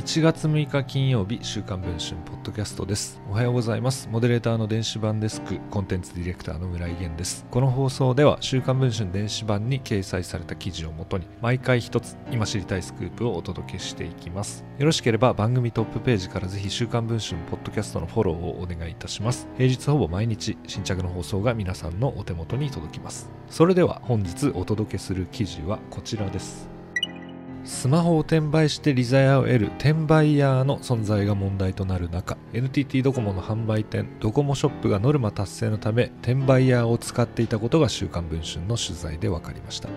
1月6日金曜日週刊文春ポッドキャストです。おはようございます。モデレーターの電子版デスクコンテンツディレクターの村井源です。この放送では週刊文春電子版に掲載された記事をもとに毎回一つ今知りたいスクープをお届けしていきます。よろしければ番組トップページからぜひ週刊文春ポッドキャストのフォローをお願いいたします。平日ほぼ毎日新着の放送が皆さんのお手元に届きます。それでは本日お届けする記事はこちらです。スマホを転売してリザヤを得る転売ヤーの存在が問題となる中 NTT ドコモの販売店ドコモショップがノルマ達成のため転売ヤーを使っていたことが週刊文春の取材で分かりました。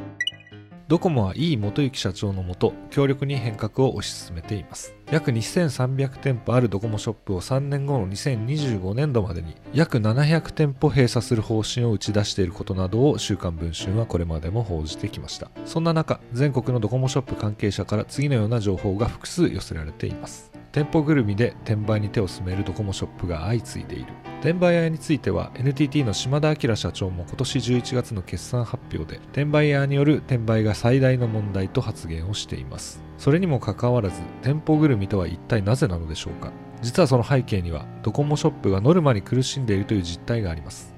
ドコモは井伊元幸社長のもと強力に変革を推し進めています。約2300店舗あるドコモショップを3年後の2025年度までに約700店舗閉鎖する方針を打ち出していることなどを週刊文春はこれまでも報じてきました。そんな中全国のドコモショップ関係者から次のような情報が複数寄せられています。店舗ぐるみで転売に手を進めるドコモショップが相次いでいる。転売屋については NTT の島田明社長も今年11月の決算発表で転売屋による転売が最大の問題と発言をしています。それにもかかわらず店舗ぐるみとは一体なぜなのでしょうか。実はその背景にはドコモショップがノルマに苦しんでいるという実態があります。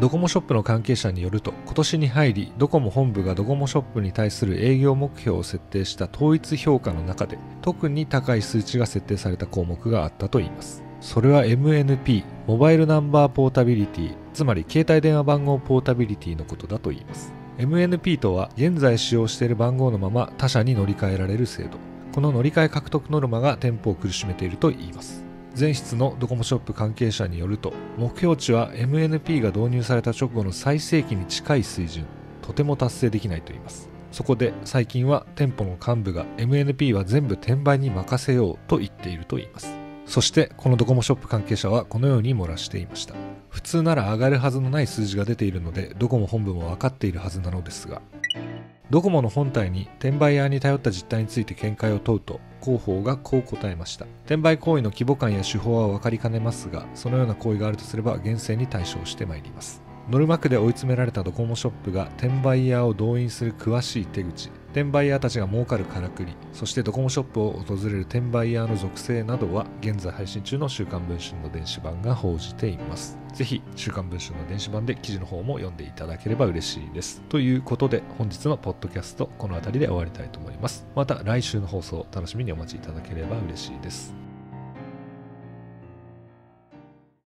ドコモショップの関係者によると今年に入りドコモ本部がドコモショップに対する営業目標を設定した統一評価の中で特に高い数値が設定された項目があったといいます。それは MNP モバイルナンバーポータビリティつまり携帯電話番号ポータビリティのことだといいます。MNP とは現在使用している番号のまま他社に乗り換えられる制度。この乗り換え獲得ノルマが店舗を苦しめているといいます。前室のドコモショップ関係者によると目標値は MNP が導入された直後の最盛期に近い水準。とても達成できないといいます。そこで最近は店舗の幹部が MNP は全部転売に任せようと言っているといいます。そしてこのドコモショップ関係者はこのように漏らしていました。普通なら上がるはずのない数字が出ているのでドコモ本部も分かっているはずなのですが。ドコモの本体に転売屋に頼った実態について見解を問うと広報がこう答えました。転売行為の規模感や手法は分かりかねますがそのような行為があるとすれば厳正に対処してまいります。ノルマ区で追い詰められたドコモショップが転売屋を動員する詳しい手口。転売ヤーたちが儲かるからくりそしてドコモショップを訪れる転売ヤーの属性などは現在配信中の週刊文春の電子版が報じています。ぜひ週刊文春の電子版で記事の方も読んでいただければ嬉しいです。ということで本日のポッドキャストこの辺りで終わりたいと思います。また来週の放送楽しみにお待ちいただければ嬉しいです。